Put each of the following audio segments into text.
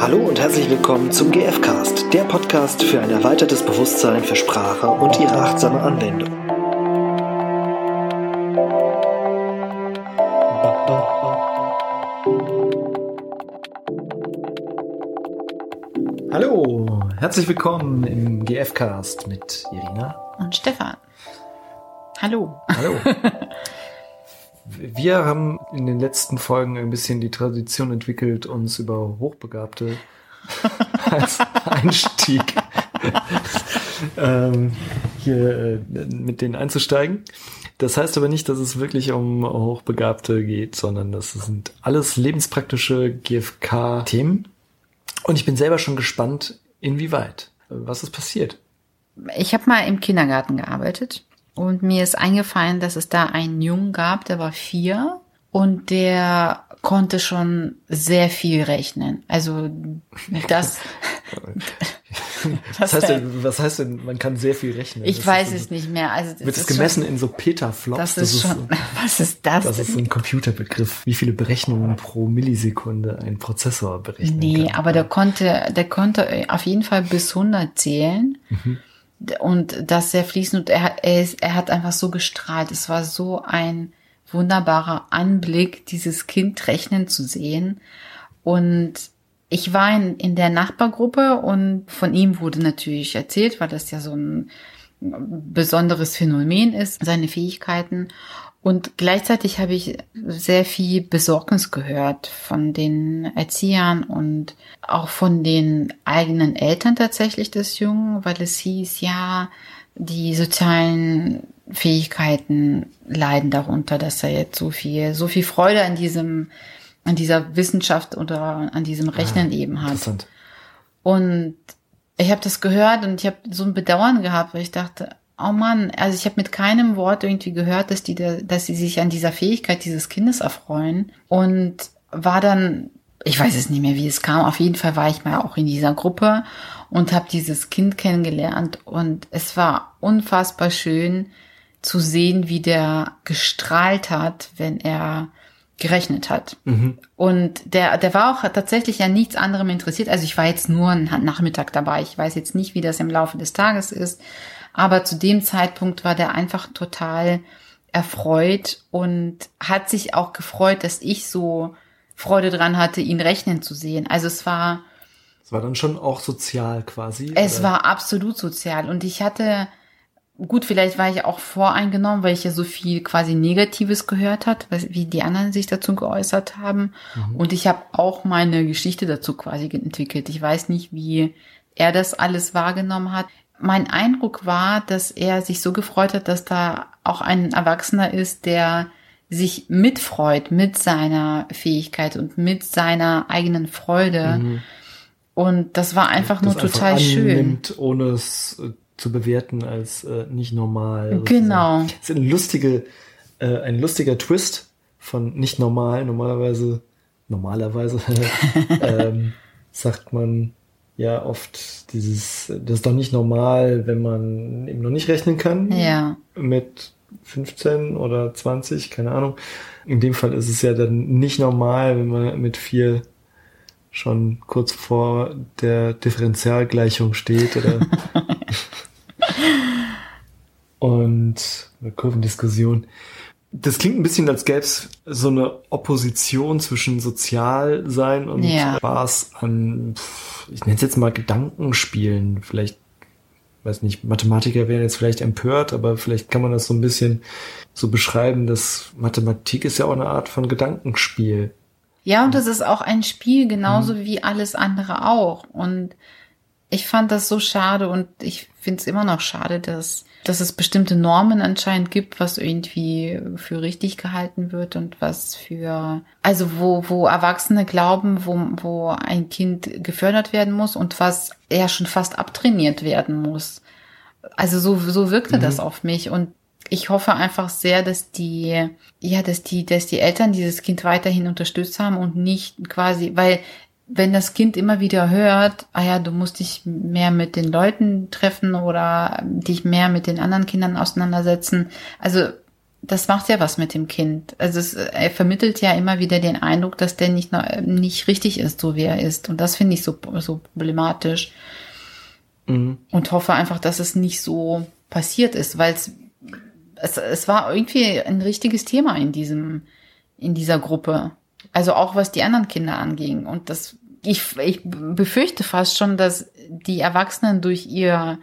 Hallo und herzlich willkommen zum GFcast, der Podcast für ein erweitertes Bewusstsein für Sprache und ihre achtsame Anwendung. Hallo, herzlich willkommen im GFcast mit Irina und Stefan. Hallo. Hallo. Wir haben in den letzten Folgen ein bisschen die Tradition entwickelt, uns über Hochbegabte als Einstieg ähm, hier äh, mit denen einzusteigen. Das heißt aber nicht, dass es wirklich um Hochbegabte geht, sondern das sind alles lebenspraktische GFK-Themen. Und ich bin selber schon gespannt, inwieweit. Was ist passiert? Ich habe mal im Kindergarten gearbeitet und mir ist eingefallen, dass es da einen Jungen gab, der war vier und der konnte schon sehr viel rechnen. Also das. was, heißt denn, was heißt denn, man kann sehr viel rechnen? Ich das weiß es nicht mehr. Also wird es gemessen schon, in so Petaflops? Das ist, das ist schon. was ist das? Das ist ein Computerbegriff. Wie viele Berechnungen pro Millisekunde ein Prozessor berechnen nee, kann. aber der konnte, der konnte auf jeden Fall bis 100 zählen. Mhm und das sehr fließend und er, er, ist, er hat einfach so gestrahlt. Es war so ein wunderbarer Anblick, dieses Kind rechnen zu sehen. Und ich war in, in der Nachbargruppe und von ihm wurde natürlich erzählt, weil das ja so ein besonderes Phänomen ist, seine Fähigkeiten. Und gleichzeitig habe ich sehr viel Besorgnis gehört von den Erziehern und auch von den eigenen Eltern tatsächlich des Jungen, weil es hieß, ja, die sozialen Fähigkeiten leiden darunter, dass er jetzt so viel, so viel Freude an diesem, an dieser Wissenschaft oder an diesem Rechnen ah, eben hat. Und ich habe das gehört und ich habe so ein Bedauern gehabt, weil ich dachte, oh Mann, also ich habe mit keinem Wort irgendwie gehört, dass die, dass sie sich an dieser Fähigkeit dieses Kindes erfreuen und war dann, ich weiß es nicht mehr, wie es kam. Auf jeden Fall war ich mal auch in dieser Gruppe und habe dieses Kind kennengelernt und es war unfassbar schön zu sehen, wie der gestrahlt hat, wenn er gerechnet hat. Mhm. Und der, der war auch tatsächlich ja nichts anderem interessiert. Also ich war jetzt nur einen Nachmittag dabei. Ich weiß jetzt nicht, wie das im Laufe des Tages ist. Aber zu dem Zeitpunkt war der einfach total erfreut und hat sich auch gefreut, dass ich so Freude dran hatte, ihn rechnen zu sehen. Also es war. Es war dann schon auch sozial quasi. Es oder? war absolut sozial und ich hatte, gut, vielleicht war ich auch voreingenommen, weil ich ja so viel quasi Negatives gehört hat, wie die anderen sich dazu geäußert haben. Mhm. Und ich habe auch meine Geschichte dazu quasi entwickelt. Ich weiß nicht, wie er das alles wahrgenommen hat mein Eindruck war, dass er sich so gefreut hat, dass da auch ein Erwachsener ist, der sich mitfreut mit seiner Fähigkeit und mit seiner eigenen Freude. Mhm. Und das war einfach das nur total einfach schön. Ohne es äh, zu bewerten als äh, nicht normal. Genau. Das ist ein lustige, äh, ein lustiger Twist von nicht normal. Normalerweise, normalerweise ähm, sagt man ja oft dieses, das ist doch nicht normal, wenn man eben noch nicht rechnen kann. Ja. Mit 15 oder 20, keine Ahnung. In dem Fall ist es ja dann nicht normal, wenn man mit vier schon kurz vor der Differentialgleichung steht oder und eine Kurvendiskussion. Das klingt ein bisschen, als gäbe es so eine Opposition zwischen Sozialsein und ja. Spaß an, ich nenne es jetzt mal Gedankenspielen. Vielleicht, weiß nicht, Mathematiker wären jetzt vielleicht empört, aber vielleicht kann man das so ein bisschen so beschreiben, dass Mathematik ist ja auch eine Art von Gedankenspiel. Ja, und das ist auch ein Spiel, genauso mhm. wie alles andere auch. Und ich fand das so schade und ich finde es immer noch schade, dass dass es bestimmte Normen anscheinend gibt, was irgendwie für richtig gehalten wird und was für, also wo, wo Erwachsene glauben, wo, wo ein Kind gefördert werden muss und was eher schon fast abtrainiert werden muss. Also so, so wirkte mhm. das auf mich und ich hoffe einfach sehr, dass die, ja, dass die, dass die Eltern dieses Kind weiterhin unterstützt haben und nicht quasi, weil wenn das Kind immer wieder hört, ah ja, du musst dich mehr mit den Leuten treffen oder dich mehr mit den anderen Kindern auseinandersetzen. Also das macht ja was mit dem Kind. Also es, er vermittelt ja immer wieder den Eindruck, dass der nicht, nicht richtig ist, so wie er ist. Und das finde ich so, so problematisch. Mhm. Und hoffe einfach, dass es nicht so passiert ist, weil es, es, es war irgendwie ein richtiges Thema in diesem, in dieser Gruppe. Also auch was die anderen Kinder anging. Und das, ich, ich befürchte fast schon, dass die Erwachsenen durch ihr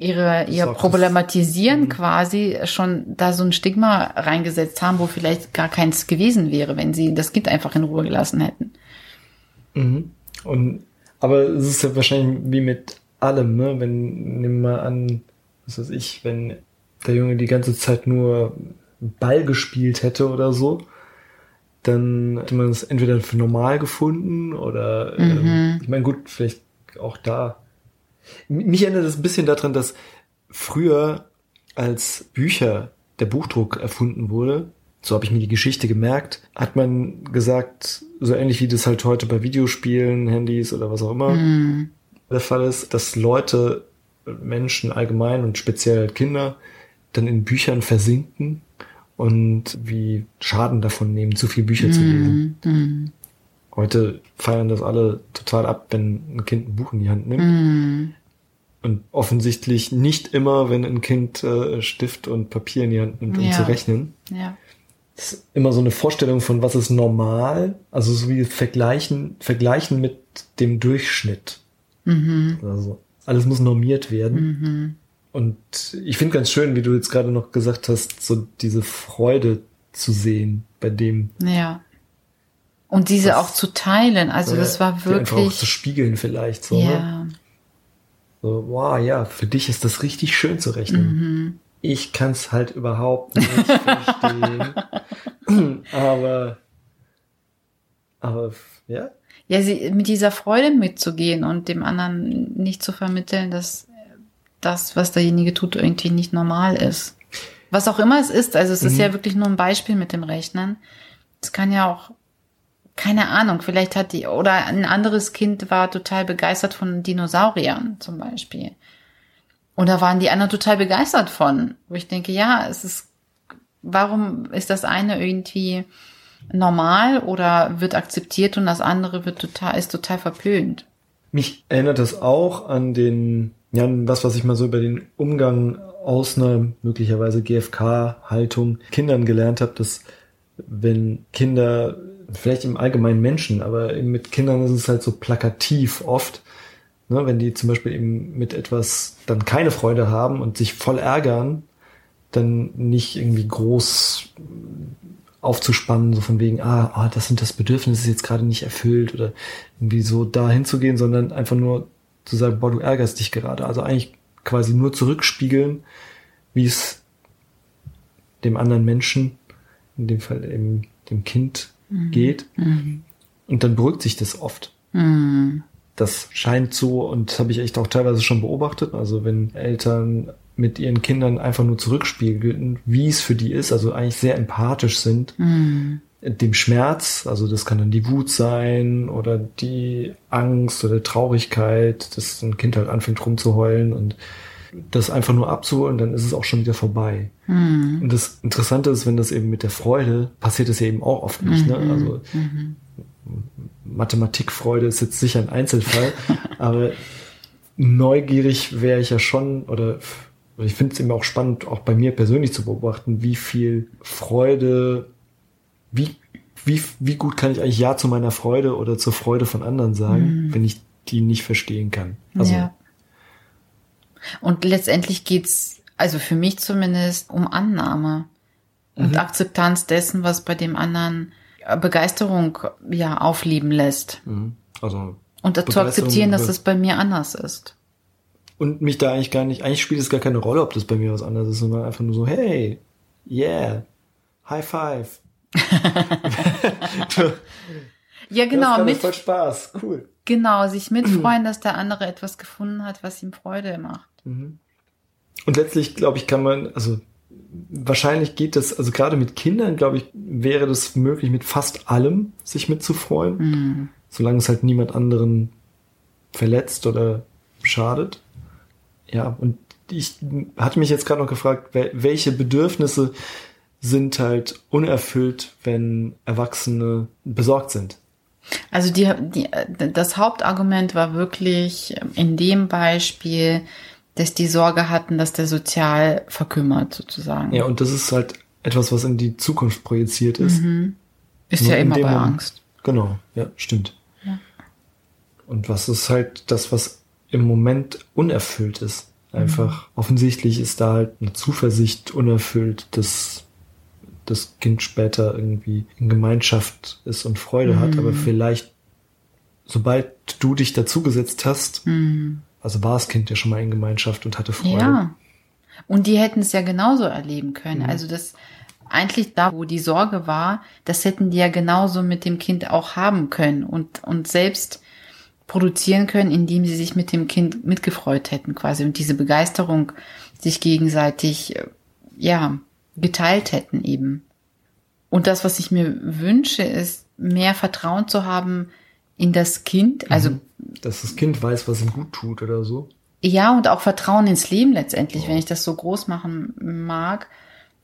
ihre ihr Problematisieren mhm. quasi schon da so ein Stigma reingesetzt haben, wo vielleicht gar keins gewesen wäre, wenn sie das Kind einfach in Ruhe gelassen hätten. Mhm. Und aber es ist ja wahrscheinlich wie mit allem, ne? Wenn nimm mal an, was weiß ich, wenn der Junge die ganze Zeit nur Ball gespielt hätte oder so, dann hätte man es entweder für normal gefunden oder mhm. ähm, ich meine gut, vielleicht auch da mich erinnert es ein bisschen daran, dass früher als Bücher der Buchdruck erfunden wurde, so habe ich mir die Geschichte gemerkt, hat man gesagt, so ähnlich wie das halt heute bei Videospielen, Handys oder was auch immer mm. der Fall ist, dass Leute, Menschen allgemein und speziell Kinder dann in Büchern versinken und wie Schaden davon nehmen, zu viel Bücher mm. zu lesen. Mm. Heute feiern das alle total ab, wenn ein Kind ein Buch in die Hand nimmt. Mm. Und offensichtlich nicht immer, wenn ein Kind äh, Stift und Papier in die Hand nimmt, um ja. zu rechnen. Ja. Das ist immer so eine Vorstellung von, was ist normal, also so wie vergleichen, vergleichen mit dem Durchschnitt. Mhm. Also alles muss normiert werden. Mhm. Und ich finde ganz schön, wie du jetzt gerade noch gesagt hast, so diese Freude zu sehen bei dem. Ja. Und diese auch zu teilen. Also das war wirklich. Einfach auch zu spiegeln vielleicht so. Ne? Ja. Ne? So, wow, ja, für dich ist das richtig schön zu rechnen. Mhm. Ich kann es halt überhaupt nicht verstehen. aber, aber, ja. Ja, sie, mit dieser Freude mitzugehen und dem anderen nicht zu vermitteln, dass das, was derjenige tut, irgendwie nicht normal ist. Was auch immer es ist, also es mhm. ist ja wirklich nur ein Beispiel mit dem Rechnen. Es kann ja auch keine Ahnung, vielleicht hat die, oder ein anderes Kind war total begeistert von Dinosauriern zum Beispiel. Da waren die anderen total begeistert von. Wo ich denke, ja, es ist, warum ist das eine irgendwie normal oder wird akzeptiert und das andere wird total, ist total verpönt? Mich erinnert das auch an den, ja, was, was ich mal so über den Umgang aus einer möglicherweise GFK-Haltung Kindern gelernt habe, dass wenn Kinder vielleicht im allgemeinen Menschen, aber mit Kindern ist es halt so plakativ oft, ne, wenn die zum Beispiel eben mit etwas dann keine Freude haben und sich voll ärgern, dann nicht irgendwie groß aufzuspannen, so von wegen, ah, ah das sind das Bedürfnisse jetzt gerade nicht erfüllt oder irgendwie so da hinzugehen, sondern einfach nur zu sagen, boah, du ärgerst dich gerade. Also eigentlich quasi nur zurückspiegeln, wie es dem anderen Menschen, in dem Fall eben dem Kind mhm. geht. Mhm. Und dann beruhigt sich das oft. Mhm. Das scheint so, und das habe ich echt auch teilweise schon beobachtet. Also wenn Eltern mit ihren Kindern einfach nur zurückspiegeln, wie es für die ist, also eigentlich sehr empathisch sind, mhm. dem Schmerz, also das kann dann die Wut sein oder die Angst oder Traurigkeit, dass ein Kind halt anfängt rumzuheulen und das einfach nur abzuholen, dann ist es auch schon wieder vorbei. Mhm. Und das Interessante ist, wenn das eben mit der Freude passiert, es ja eben auch oft nicht. Ne? Mhm. Ne? Also mhm. Mathematikfreude ist jetzt sicher ein Einzelfall, aber neugierig wäre ich ja schon oder ich finde es eben auch spannend, auch bei mir persönlich zu beobachten, wie viel Freude, wie, wie, wie gut kann ich eigentlich Ja zu meiner Freude oder zur Freude von anderen sagen, mhm. wenn ich die nicht verstehen kann. Also ja. Und letztendlich geht's, also für mich zumindest, um Annahme und mhm. Akzeptanz dessen, was bei dem anderen äh, Begeisterung ja aufleben lässt. Mhm. Also und zu akzeptieren, dass es bei mir anders ist. Und mich da eigentlich gar nicht, eigentlich spielt es gar keine Rolle, ob das bei mir was anderes ist, sondern einfach nur so, hey, yeah, high five. ja, genau. Das mit voll Spaß, cool. Genau, sich mitfreuen, dass der andere etwas gefunden hat, was ihm Freude macht. Mhm. Und letztlich, glaube ich, kann man, also wahrscheinlich geht das, also gerade mit Kindern, glaube ich, wäre das möglich, mit fast allem sich mitzufreuen, mhm. solange es halt niemand anderen verletzt oder schadet. Ja, und ich hatte mich jetzt gerade noch gefragt, welche Bedürfnisse sind halt unerfüllt, wenn Erwachsene besorgt sind. Also die, die, das Hauptargument war wirklich in dem Beispiel, dass die Sorge hatten, dass der sozial verkümmert sozusagen. Ja, und das ist halt etwas, was in die Zukunft projiziert ist. Mhm. Ist Nur ja immer bei Moment, Angst. Genau, ja, stimmt. Ja. Und was ist halt das, was im Moment unerfüllt ist? Einfach mhm. offensichtlich ist da halt eine Zuversicht unerfüllt, dass das Kind später irgendwie in Gemeinschaft ist und Freude mhm. hat, aber vielleicht, sobald du dich dazugesetzt hast, mhm. also war das Kind ja schon mal in Gemeinschaft und hatte Freude. Ja. Und die hätten es ja genauso erleben können. Mhm. Also das eigentlich da, wo die Sorge war, das hätten die ja genauso mit dem Kind auch haben können und, und selbst produzieren können, indem sie sich mit dem Kind mitgefreut hätten quasi und diese Begeisterung sich gegenseitig, äh, ja, geteilt hätten eben. Und das, was ich mir wünsche, ist mehr Vertrauen zu haben in das Kind, also. Mhm. Dass das Kind weiß, was ihm gut tut oder so. Ja, und auch Vertrauen ins Leben letztendlich, oh. wenn ich das so groß machen mag,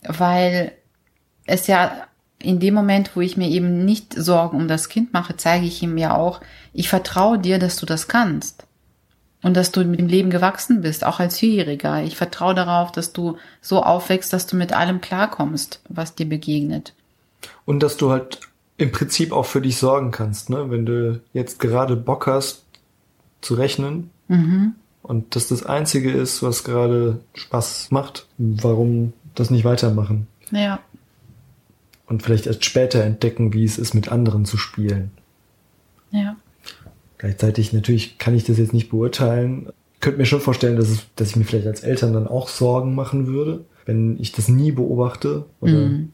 weil es ja in dem Moment, wo ich mir eben nicht Sorgen um das Kind mache, zeige ich ihm ja auch, ich vertraue dir, dass du das kannst. Und dass du mit dem Leben gewachsen bist, auch als Vierjähriger. Ich vertraue darauf, dass du so aufwächst, dass du mit allem klarkommst, was dir begegnet. Und dass du halt im Prinzip auch für dich sorgen kannst, ne? Wenn du jetzt gerade Bock hast zu rechnen mhm. und das das Einzige ist, was gerade Spaß macht, warum das nicht weitermachen? Ja und vielleicht erst später entdecken, wie es ist, mit anderen zu spielen. Ja. Gleichzeitig natürlich kann ich das jetzt nicht beurteilen. Ich könnte mir schon vorstellen, dass, es, dass ich mir vielleicht als Eltern dann auch Sorgen machen würde, wenn ich das nie beobachte oder mhm.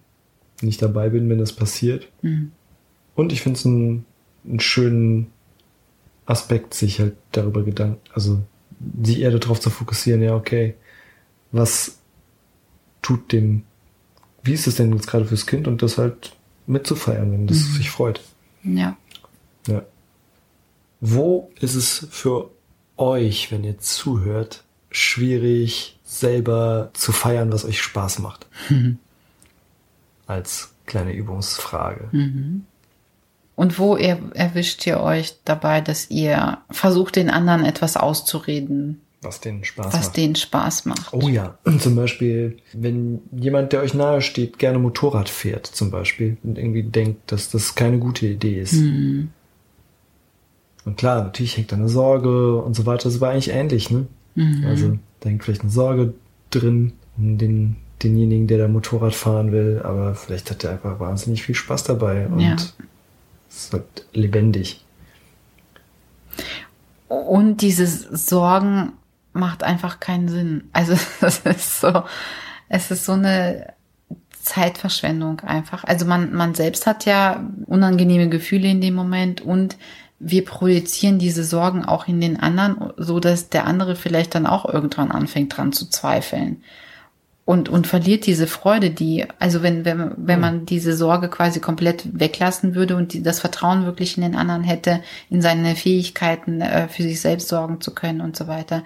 nicht dabei bin, wenn das passiert. Mhm. Und ich finde es einen, einen schönen Aspekt, sich halt darüber Gedanken, also sich eher darauf zu fokussieren, ja, okay, was tut dem wie ist es denn jetzt gerade fürs Kind und das halt mitzufeiern, wenn das mhm. sich freut. Ja. Ja. Wo ist es für euch, wenn ihr zuhört, schwierig, selber zu feiern, was euch Spaß macht? Mhm. Als kleine Übungsfrage. Mhm. Und wo er, erwischt ihr euch dabei, dass ihr versucht, den anderen etwas auszureden, was denen Spaß was macht. Was denen Spaß macht. Oh ja. Zum Beispiel, wenn jemand, der euch nahe steht, gerne Motorrad fährt, zum Beispiel, und irgendwie denkt, dass das keine gute Idee ist. Mhm. Und klar, natürlich hängt da eine Sorge und so weiter. Das war eigentlich ähnlich, ne? Mhm. Also, da hängt vielleicht eine Sorge drin, um den, denjenigen, der da Motorrad fahren will, aber vielleicht hat er einfach wahnsinnig viel Spaß dabei und ja. es ist halt lebendig. Und diese Sorgen macht einfach keinen Sinn. Also das ist so, es ist so eine Zeitverschwendung einfach. Also man, man selbst hat ja unangenehme Gefühle in dem Moment und wir projizieren diese Sorgen auch in den anderen, so dass der andere vielleicht dann auch irgendwann anfängt dran zu zweifeln und, und verliert diese Freude, die, also wenn, wenn, wenn man diese Sorge quasi komplett weglassen würde und die, das Vertrauen wirklich in den anderen hätte, in seine Fähigkeiten, äh, für sich selbst sorgen zu können und so weiter,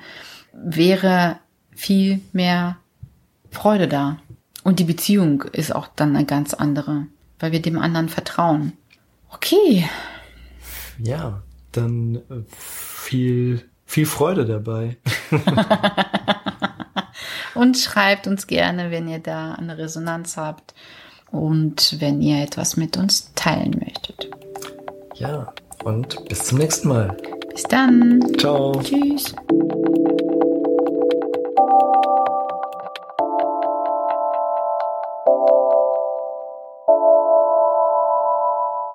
wäre viel mehr Freude da. Und die Beziehung ist auch dann eine ganz andere, weil wir dem anderen vertrauen. Okay. Ja, dann äh, viel, viel Freude dabei. und schreibt uns gerne, wenn ihr da eine Resonanz habt und wenn ihr etwas mit uns teilen möchtet. Ja, und bis zum nächsten Mal. Bis dann. Ciao. Tschüss.